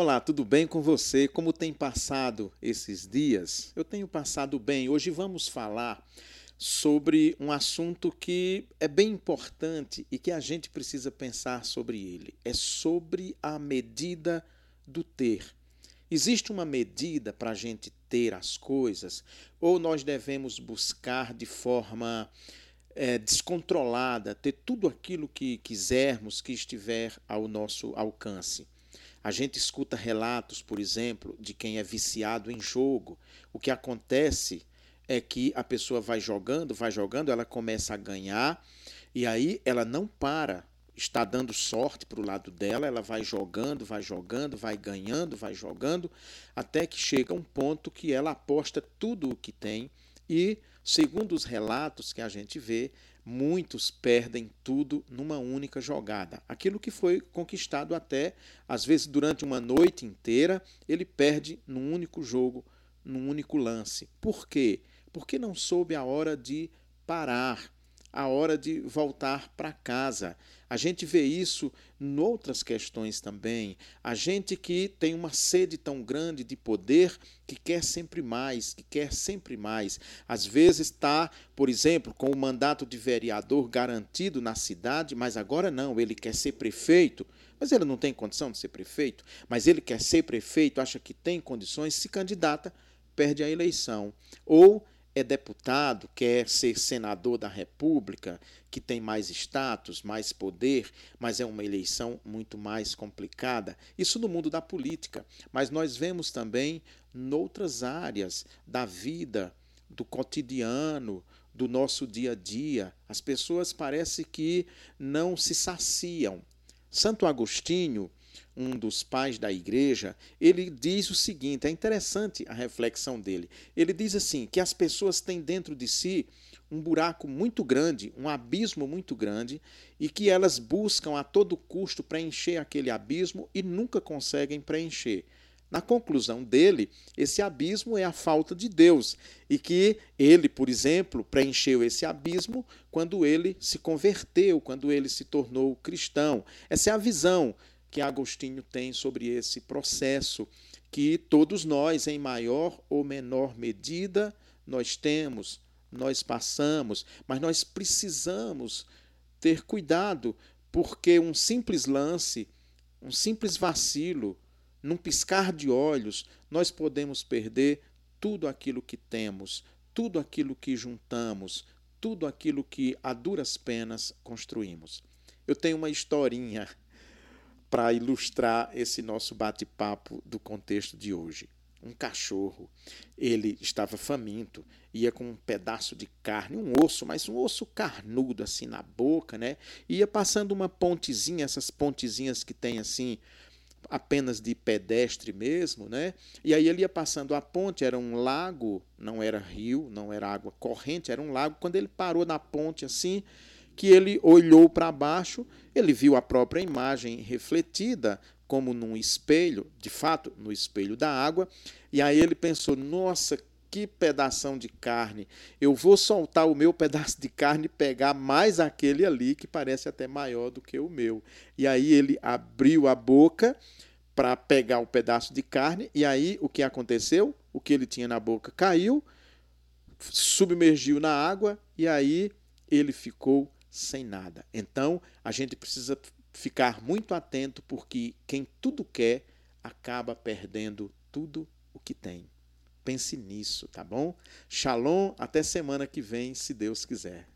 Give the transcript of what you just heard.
Olá, tudo bem com você? Como tem passado esses dias? Eu tenho passado bem. Hoje vamos falar sobre um assunto que é bem importante e que a gente precisa pensar sobre ele. É sobre a medida do ter. Existe uma medida para a gente ter as coisas ou nós devemos buscar de forma é, descontrolada ter tudo aquilo que quisermos que estiver ao nosso alcance? A gente escuta relatos, por exemplo, de quem é viciado em jogo. O que acontece é que a pessoa vai jogando, vai jogando, ela começa a ganhar e aí ela não para. Está dando sorte para o lado dela, ela vai jogando, vai jogando, vai ganhando, vai jogando, até que chega um ponto que ela aposta tudo o que tem e, segundo os relatos que a gente vê, muitos perdem tudo numa única jogada. Aquilo que foi conquistado até, às vezes, durante uma noite inteira, ele perde num único jogo, num único lance. Por quê? Porque não soube a hora de parar a hora de voltar para casa. A gente vê isso em outras questões também. A gente que tem uma sede tão grande de poder que quer sempre mais, que quer sempre mais. Às vezes está, por exemplo, com o mandato de vereador garantido na cidade, mas agora não, ele quer ser prefeito. Mas ele não tem condição de ser prefeito, mas ele quer ser prefeito, acha que tem condições, se candidata, perde a eleição. Ou é deputado, quer ser senador da República, que tem mais status, mais poder, mas é uma eleição muito mais complicada. Isso no mundo da política. Mas nós vemos também noutras áreas da vida, do cotidiano, do nosso dia a dia. As pessoas parece que não se saciam. Santo Agostinho, um dos pais da igreja, ele diz o seguinte: é interessante a reflexão dele. Ele diz assim: que as pessoas têm dentro de si um buraco muito grande, um abismo muito grande, e que elas buscam a todo custo preencher aquele abismo e nunca conseguem preencher. Na conclusão dele, esse abismo é a falta de Deus e que ele, por exemplo, preencheu esse abismo quando ele se converteu, quando ele se tornou cristão. Essa é a visão que Agostinho tem sobre esse processo que todos nós, em maior ou menor medida, nós temos, nós passamos, mas nós precisamos ter cuidado, porque um simples lance, um simples vacilo, num piscar de olhos, nós podemos perder tudo aquilo que temos, tudo aquilo que juntamos, tudo aquilo que a duras penas construímos. Eu tenho uma historinha para ilustrar esse nosso bate-papo do contexto de hoje. Um cachorro, ele estava faminto, ia com um pedaço de carne, um osso, mas um osso carnudo assim na boca, né? Ia passando uma pontezinha, essas pontezinhas que tem assim apenas de pedestre mesmo, né? E aí ele ia passando a ponte, era um lago, não era rio, não era água corrente, era um lago. Quando ele parou na ponte assim, que ele olhou para baixo, ele viu a própria imagem refletida como num espelho, de fato, no espelho da água, e aí ele pensou: "Nossa, que pedação de carne. Eu vou soltar o meu pedaço de carne e pegar mais aquele ali que parece até maior do que o meu". E aí ele abriu a boca para pegar o pedaço de carne, e aí o que aconteceu? O que ele tinha na boca caiu, submergiu na água e aí ele ficou sem nada. Então, a gente precisa ficar muito atento porque quem tudo quer acaba perdendo tudo o que tem. Pense nisso, tá bom? Shalom, até semana que vem, se Deus quiser.